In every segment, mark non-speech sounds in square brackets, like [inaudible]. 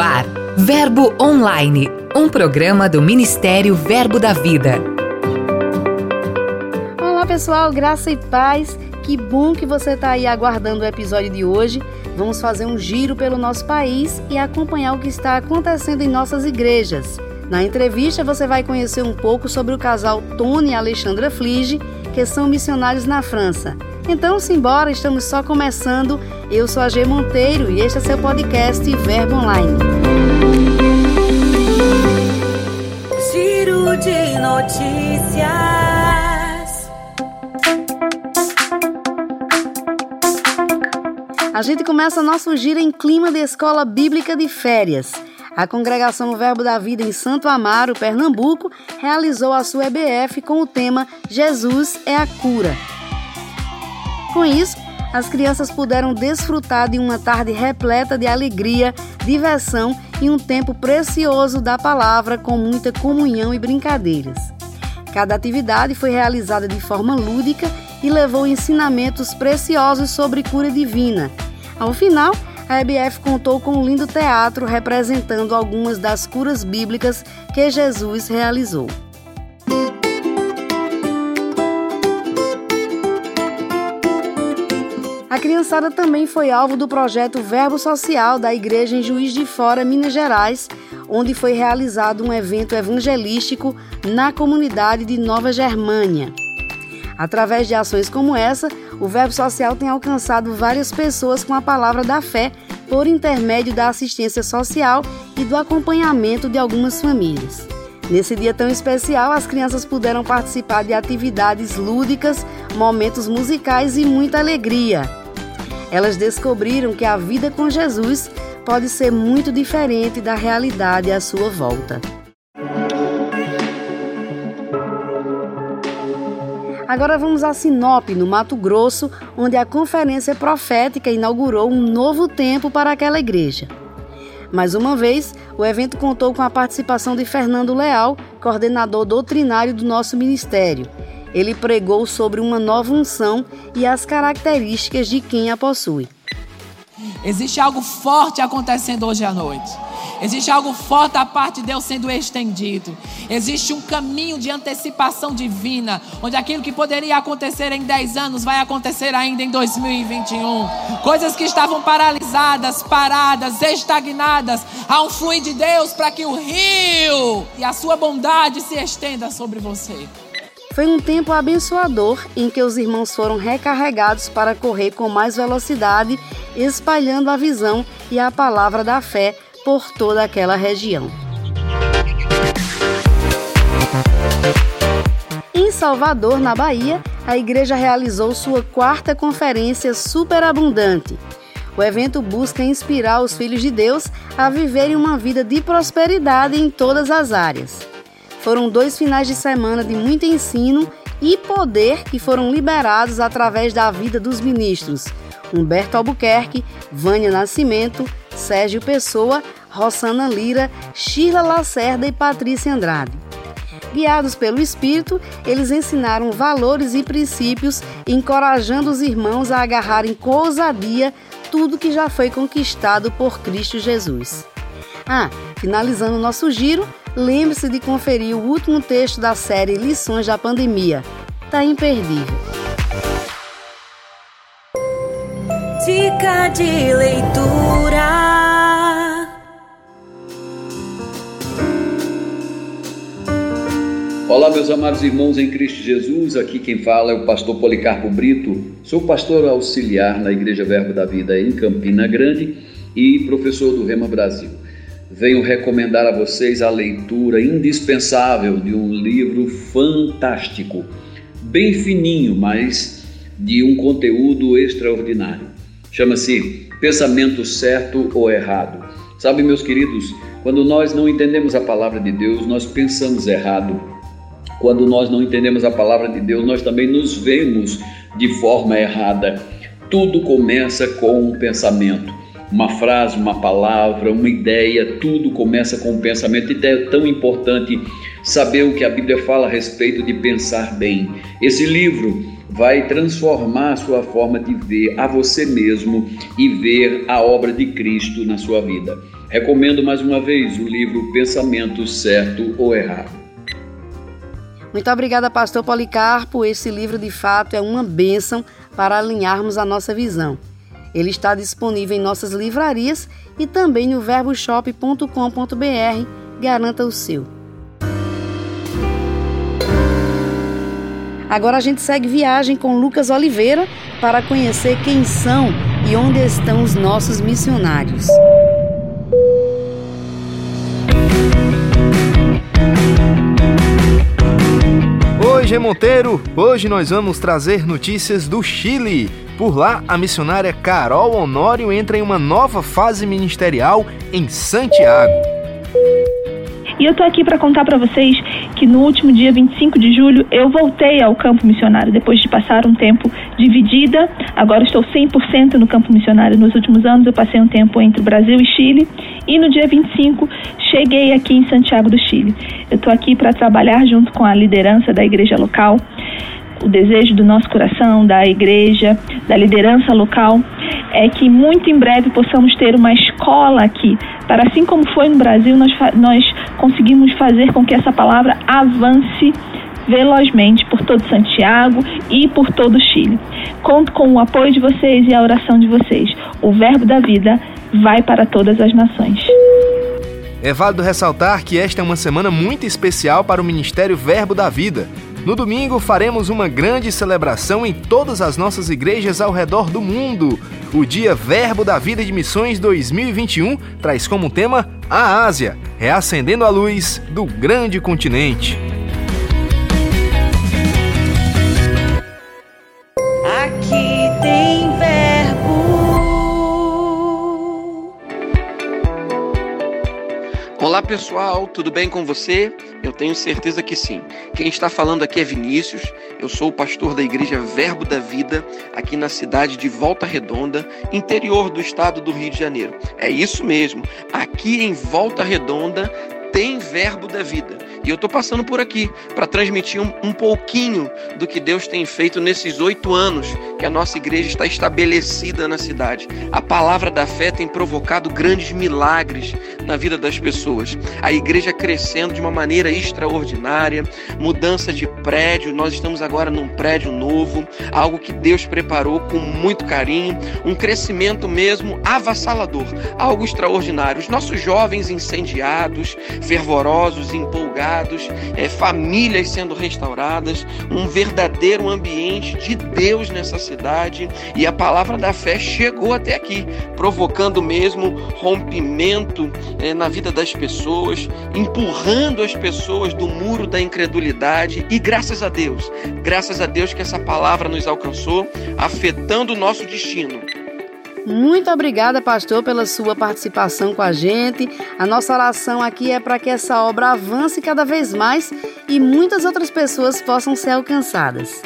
ar, Verbo Online, um programa do Ministério Verbo da Vida. Olá pessoal, graça e paz. Que bom que você está aí aguardando o episódio de hoje. Vamos fazer um giro pelo nosso país e acompanhar o que está acontecendo em nossas igrejas. Na entrevista você vai conhecer um pouco sobre o casal Tony e Alexandra Flige, que são missionários na França. Então, simbora, estamos só começando. Eu sou a G Monteiro e este é seu podcast Verbo Online. Giro de notícias. A gente começa nosso giro em clima de escola bíblica de férias. A congregação Verbo da Vida em Santo Amaro, Pernambuco, realizou a sua EBF com o tema Jesus é a cura. Com isso, as crianças puderam desfrutar de uma tarde repleta de alegria, diversão e um tempo precioso da palavra com muita comunhão e brincadeiras. Cada atividade foi realizada de forma lúdica e levou ensinamentos preciosos sobre cura divina. Ao final, a EBF contou com um lindo teatro representando algumas das curas bíblicas que Jesus realizou. A criançada também foi alvo do projeto Verbo Social da Igreja em Juiz de Fora, Minas Gerais, onde foi realizado um evento evangelístico na comunidade de Nova Germânia. Através de ações como essa, o Verbo Social tem alcançado várias pessoas com a palavra da fé por intermédio da assistência social e do acompanhamento de algumas famílias. Nesse dia tão especial, as crianças puderam participar de atividades lúdicas, momentos musicais e muita alegria. Elas descobriram que a vida com Jesus pode ser muito diferente da realidade à sua volta. Agora vamos a Sinop, no Mato Grosso, onde a conferência profética inaugurou um novo tempo para aquela igreja. Mais uma vez, o evento contou com a participação de Fernando Leal, coordenador doutrinário do nosso ministério, ele pregou sobre uma nova unção e as características de quem a possui. Existe algo forte acontecendo hoje à noite. Existe algo forte da parte de Deus sendo estendido. Existe um caminho de antecipação divina, onde aquilo que poderia acontecer em 10 anos vai acontecer ainda em 2021. Coisas que estavam paralisadas, paradas, estagnadas. Há um fluir de Deus para que o rio e a sua bondade se estenda sobre você. Foi um tempo abençoador em que os irmãos foram recarregados para correr com mais velocidade, espalhando a visão e a palavra da fé por toda aquela região. Em Salvador, na Bahia, a igreja realizou sua quarta conferência superabundante. O evento busca inspirar os filhos de Deus a viverem uma vida de prosperidade em todas as áreas. Foram dois finais de semana de muito ensino e poder que foram liberados através da vida dos ministros Humberto Albuquerque, Vânia Nascimento, Sérgio Pessoa, Rossana Lira, Sheila Lacerda e Patrícia Andrade. Guiados pelo Espírito, eles ensinaram valores e princípios, encorajando os irmãos a agarrarem com ousadia tudo que já foi conquistado por Cristo Jesus. Ah, finalizando nosso giro, lembre-se de conferir o último texto da série Lições da Pandemia. Tá imperdível. Dica de leitura. Olá, meus amados irmãos em Cristo Jesus. Aqui quem fala é o pastor Policarpo Brito. Sou pastor auxiliar na Igreja Verbo da Vida em Campina Grande e professor do Rema Brasil venho recomendar a vocês a leitura indispensável de um livro fantástico, bem fininho, mas de um conteúdo extraordinário. Chama-se Pensamento Certo ou Errado. Sabe, meus queridos, quando nós não entendemos a palavra de Deus, nós pensamos errado. Quando nós não entendemos a palavra de Deus, nós também nos vemos de forma errada. Tudo começa com um pensamento uma frase, uma palavra, uma ideia, tudo começa com o pensamento. E é tão importante saber o que a Bíblia fala a respeito de pensar bem. Esse livro vai transformar a sua forma de ver a você mesmo e ver a obra de Cristo na sua vida. Recomendo mais uma vez o livro Pensamento Certo ou Errado. Muito obrigada, pastor Policarpo. Esse livro de fato é uma bênção para alinharmos a nossa visão. Ele está disponível em nossas livrarias e também no verboshop.com.br. Garanta o seu. Agora a gente segue viagem com Lucas Oliveira para conhecer quem são e onde estão os nossos missionários. Oi, G Monteiro! Hoje nós vamos trazer notícias do Chile. Por lá, a missionária Carol Honório entra em uma nova fase ministerial em Santiago. E eu tô aqui para contar para vocês que no último dia 25 de julho eu voltei ao campo missionário depois de passar um tempo dividida. Agora estou 100% no campo missionário. Nos últimos anos eu passei um tempo entre Brasil e Chile e no dia 25 cheguei aqui em Santiago do Chile. Eu estou aqui para trabalhar junto com a liderança da igreja local o desejo do nosso coração, da igreja, da liderança local, é que muito em breve possamos ter uma escola aqui, para assim como foi no Brasil, nós, nós conseguimos fazer com que essa palavra avance velozmente por todo Santiago e por todo o Chile. Conto com o apoio de vocês e a oração de vocês. O Verbo da Vida vai para todas as nações. É válido ressaltar que esta é uma semana muito especial para o Ministério Verbo da Vida. No domingo, faremos uma grande celebração em todas as nossas igrejas ao redor do mundo. O Dia Verbo da Vida de Missões 2021 traz como tema a Ásia, reacendendo a luz do grande continente. Pessoal, tudo bem com você? Eu tenho certeza que sim. Quem está falando aqui é Vinícius, eu sou o pastor da igreja Verbo da Vida, aqui na cidade de Volta Redonda, interior do estado do Rio de Janeiro. É isso mesmo, aqui em Volta Redonda tem Verbo da Vida. E eu estou passando por aqui para transmitir um, um, pouquinho do que Deus tem feito nesses oito anos que a nossa igreja está estabelecida na cidade. A palavra da fé tem provocado grandes milagres na vida das pessoas. A igreja crescendo de uma maneira extraordinária, mudança de prédio. Nós estamos agora num prédio novo, algo que Deus preparou com muito carinho, um crescimento mesmo avassalador, algo extraordinário. Os nossos jovens incendiados, fervorosos, empolgados é, famílias sendo restauradas, um verdadeiro ambiente de Deus nessa cidade. E a palavra da fé chegou até aqui, provocando mesmo rompimento é, na vida das pessoas, empurrando as pessoas do muro da incredulidade. E graças a Deus, graças a Deus que essa palavra nos alcançou, afetando o nosso destino muito obrigada, pastor, pela sua participação com a gente. A nossa oração aqui é para que essa obra avance cada vez mais e muitas outras pessoas possam ser alcançadas.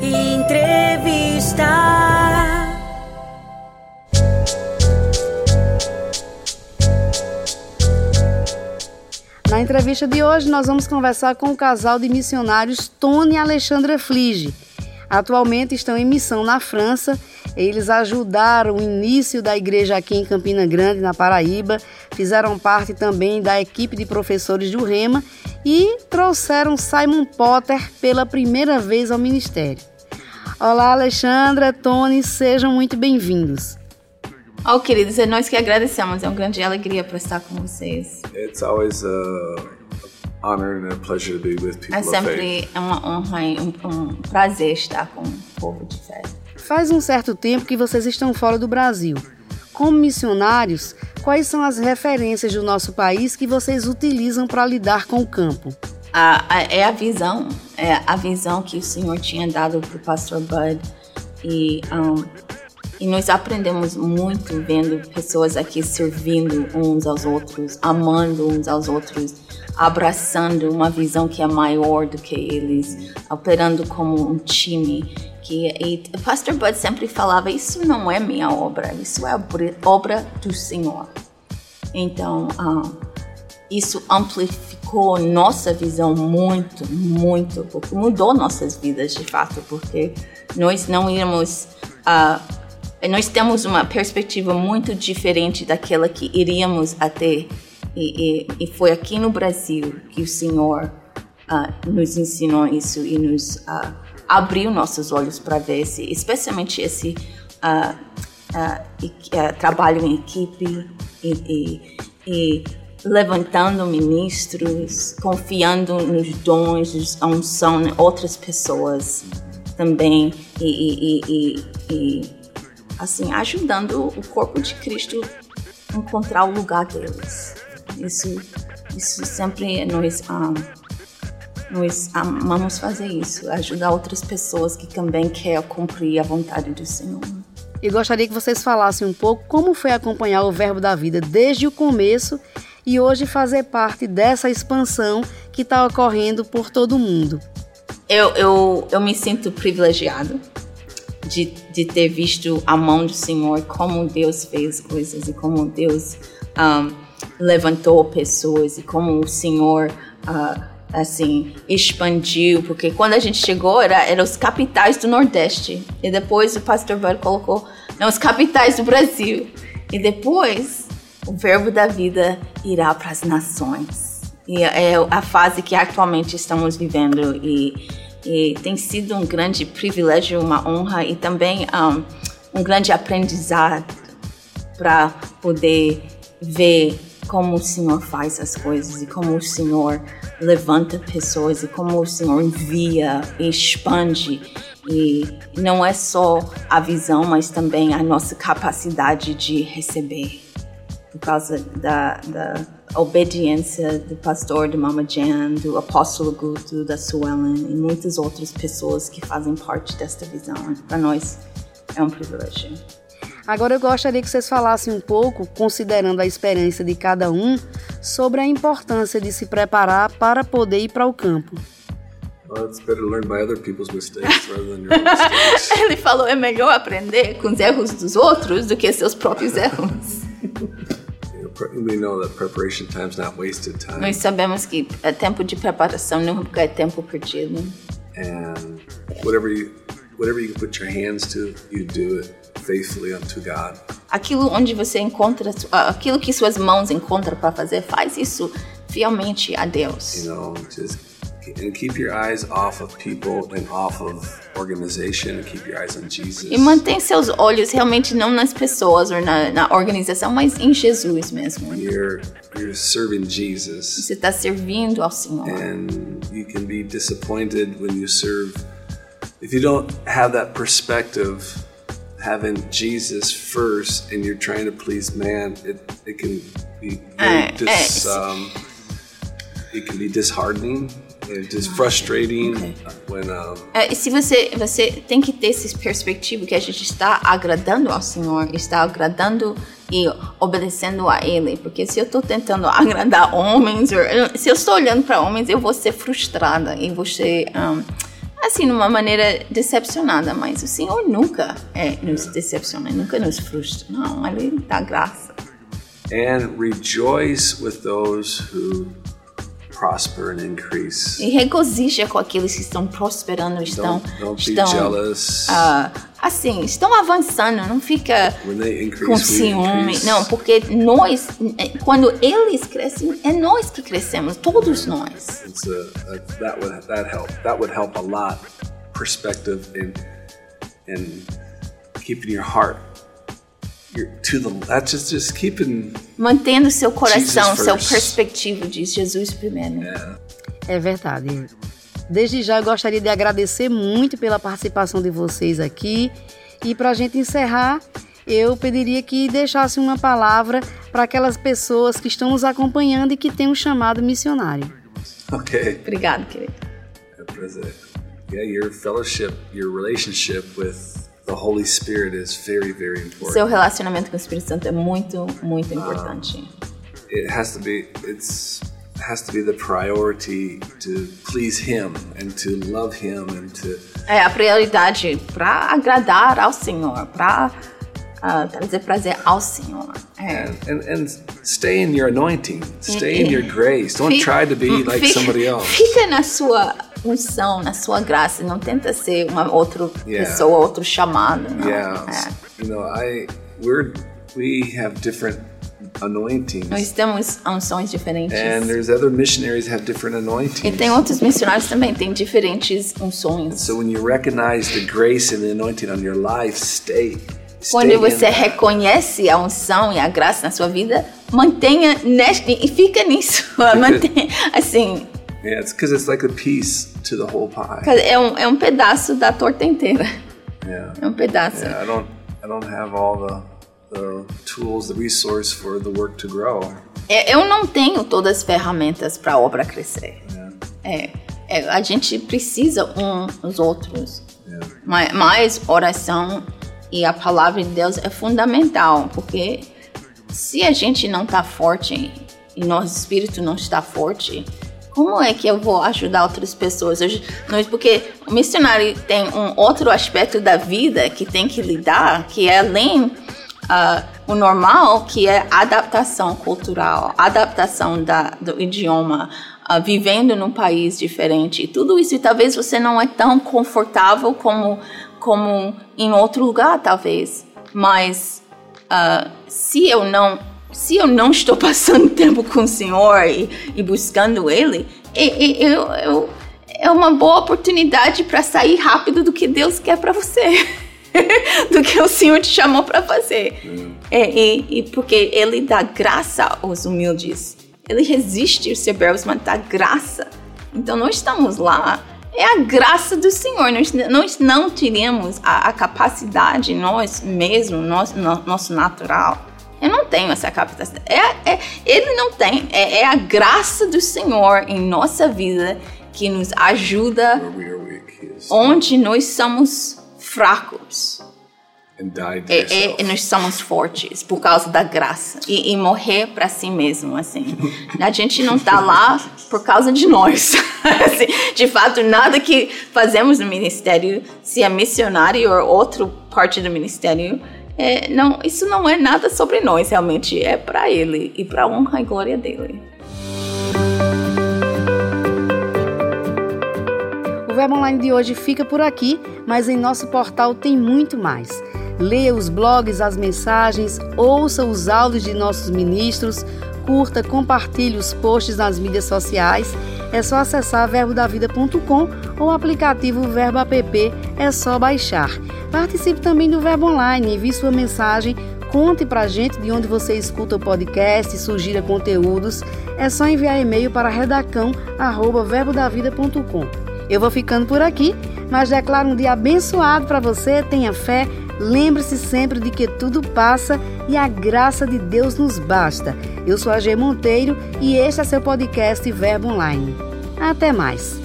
Entrevista. Na entrevista de hoje, nós vamos conversar com o casal de missionários Tony e Alexandra Flige Atualmente estão em missão na França. Eles ajudaram o início da igreja aqui em Campina Grande, na Paraíba. Fizeram parte também da equipe de professores do Rema e trouxeram Simon Potter pela primeira vez ao ministério. Olá, Alexandra, Tony, sejam muito bem-vindos. Oh, queridos, é nós que agradecemos. É uma grande alegria para estar com vocês. It's always a honor and a pleasure to be with people É sempre uma honra e um, um prazer estar com o povo de fé. Faz um certo tempo que vocês estão fora do Brasil. Como missionários, quais são as referências do nosso país que vocês utilizam para lidar com o campo? A, a, é a visão, é a visão que o Senhor tinha dado para o pastor Bud e um, e nós aprendemos muito vendo pessoas aqui servindo uns aos outros, amando uns aos outros, abraçando uma visão que é maior do que eles, operando como um time. Que e o Pastor Bud sempre falava: Isso não é minha obra, isso é a obra do Senhor. Então, uh, isso amplificou nossa visão muito, muito, porque mudou nossas vidas de fato, porque nós não íamos. Uh, nós temos uma perspectiva muito diferente daquela que iríamos a ter. E, e, e foi aqui no Brasil que o Senhor uh, nos ensinou isso e nos uh, abriu nossos olhos para ver esse, especialmente esse uh, trabalho em equipe e, e, levantando ministros, confiando nos dons, a unção de outras pessoas também e, e, e, assim ajudando o corpo de Cristo encontrar o lugar deles. Isso, isso sempre nós um, nós amamos fazer isso, ajudar outras pessoas que também querem cumprir a vontade do Senhor. E gostaria que vocês falassem um pouco como foi acompanhar o Verbo da Vida desde o começo e hoje fazer parte dessa expansão que está ocorrendo por todo o mundo. Eu, eu, eu me sinto privilegiado de, de ter visto a mão do Senhor, como Deus fez coisas e como Deus um, levantou pessoas e como o Senhor uh, assim expandiu, porque quando a gente chegou era, era os capitais do Nordeste. E depois o pastor Bud colocou não, os capitais do Brasil. E depois o verbo da vida irá para as nações. E é a fase que atualmente estamos vivendo. E, e tem sido um grande privilégio, uma honra e também um, um grande aprendizado para poder ver como o Senhor faz as coisas e como o Senhor levanta pessoas e como o Senhor envia e expande e não é só a visão, mas também a nossa capacidade de receber por causa da, da obediência do pastor, do Mama Jan, do apóstolo Guto, da Suellen e muitas outras pessoas que fazem parte desta visão. Para nós é um privilégio. Agora eu gostaria que vocês falassem um pouco, considerando a experiência de cada um, sobre a importância de se preparar para poder ir para o campo. [laughs] Ele falou é melhor aprender com os erros dos outros do que seus próprios erros. we know that preparation time's not wasted time. Nós sabemos que é tempo de preparação nunca é tempo perdido. And whatever you whatever you put your hands to, you do it faithfully unto God. Aquilo onde você encontra aquilo que suas mãos encontram para fazer, faz isso fielmente a Deus. You know, just and keep your eyes off of people and off of organization and keep your eyes on Jesus. E mantém seus olhos realmente não nas pessoas ou na, na organização, mas em Jesus mesmo. You're you're serving Jesus. Você está servindo ao Senhor. And you can be disappointed when you serve if you don't have that perspective having Jesus first and you're trying to please man, it, it can be very dis, um, it can be disheartening just frustrating okay. when, um... é, se você você tem que ter essa perspectiva que a gente está agradando ao Senhor, está agradando e obedecendo a Ele, porque se eu estou tentando agradar homens, se eu estou olhando para homens, eu vou ser frustrada e vou ser um, assim numa maneira decepcionada, mas o Senhor nunca é, nos decepciona, nunca nos frustra, não, Ele dá graça. And rejoice with those who prosper and increase. E regozija com aqueles que estão prosperando, estão, don't, don't estão, jealous. Uh, assim, estão avançando, não fica increase, com ciúme, não, porque nós, quando eles crescem, é nós que crescemos, todos nós. A, a, that would that help. That would help a lot. Perspective in in keeping your heart mantendo seu coração, seu perspectivo de Jesus primeiro. Yeah. É verdade. Desde já eu gostaria de agradecer muito pela participação de vocês aqui e para a gente encerrar, eu pediria que deixasse uma palavra para aquelas pessoas que estão nos acompanhando e que têm um chamado missionário. Ok. Obrigado, querido. É prazer. Yeah, your fellowship, your relationship with the Holy Spirit is very, very important. Seu relacionamento com o Espírito Santo é muito, muito importante. Um, it has to be it's has to be the priority to please him and to love him and to É a prioridade para agradar ao Senhor, para uh, trazer prazer ao Senhor. É. And, and, and stay in your anointing, stay in your grace. Don't try to be like somebody else. Fica na sua unção, na sua graça. Não tenta ser uma outra Yeah. pessoa, outro chamado. Não. Yeah. É. you know, I we're we have different anointings. Nós temos unções diferentes. And there's other missionaries have different anointings. E tem outros missionários também têm diferentes unções. So when you recognize the grace and the anointing on your life, stay. Quando você reconhece a unção e a graça na sua vida, mantenha neste e fica nisso. [laughs] Mantenha, assim. Yeah, it's because it's like a piece to the whole pie. É um, é um pedaço da torta inteira. Yeah. É um pedaço. Yeah, I don't I don't have all the the tools, the resource for the work to grow. É, eu não tenho todas as ferramentas para a obra crescer. Yeah. É, é, a gente precisa um dos outros. Yeah. Mas, mas oração e a palavra de Deus é fundamental, porque se a gente não está forte e nosso espírito não está forte, como é que eu vou ajudar outras pessoas? Eu, porque o missionário tem um outro aspecto da vida que tem que lidar, que é além uh, o normal, que é adaptação cultural, adaptação da, do idioma, uh, vivendo num país diferente. Tudo isso, e talvez você não é tão confortável como, como em outro lugar, talvez. Mas uh, se eu não se eu não estou passando [laughs] tempo com o Senhor e, e buscando Ele, eu, eu, é uma boa oportunidade para sair rápido do que Deus quer para você, [laughs] do que o Senhor te chamou para fazer. É, e, e, porque Ele dá graça aos humildes, Ele resiste os soberbos, mas dá graça. Então nós estamos lá é a graça do Senhor. Nós, nós não teríamos a, a capacidade, nós mesmos, nosso, no, nosso natural, eu não tenho essa capacidade. É, é, ele não tem. É, é, a graça do Senhor em nossa vida que nos ajuda onde nós somos fracos. É, é, nós somos fortes por causa da graça e, e morrer para si mesmo assim a gente não está lá por causa de nós [laughs] assim, de fato nada que fazemos no ministério se é missionário ou outra parte do ministério é, não, isso não é nada sobre nós, realmente é para Ele e para a honra e glória dele. O Verbo Online de hoje fica por aqui, mas em nosso portal tem muito mais. Leia os blogs, as mensagens, ouça os áudios de nossos ministros, curta, compartilhe os posts nas mídias sociais. É só acessar verbodavida.com ou o aplicativo Verbo App, é só baixar. Participe também do Verbo Online, envie sua mensagem, conte pra gente de onde você escuta o podcast, sugira conteúdos. É só enviar e-mail para redacão@verbodavida.com. Eu vou ficando por aqui, mas declaro um dia abençoado para você. Tenha fé, lembre-se sempre de que tudo passa e a graça de Deus nos basta. Eu sou a G Monteiro e este é seu podcast Verbo Online. Até mais.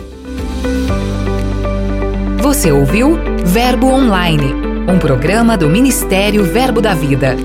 Você ouviu Verbo Online, um programa do Ministério Verbo da Vida.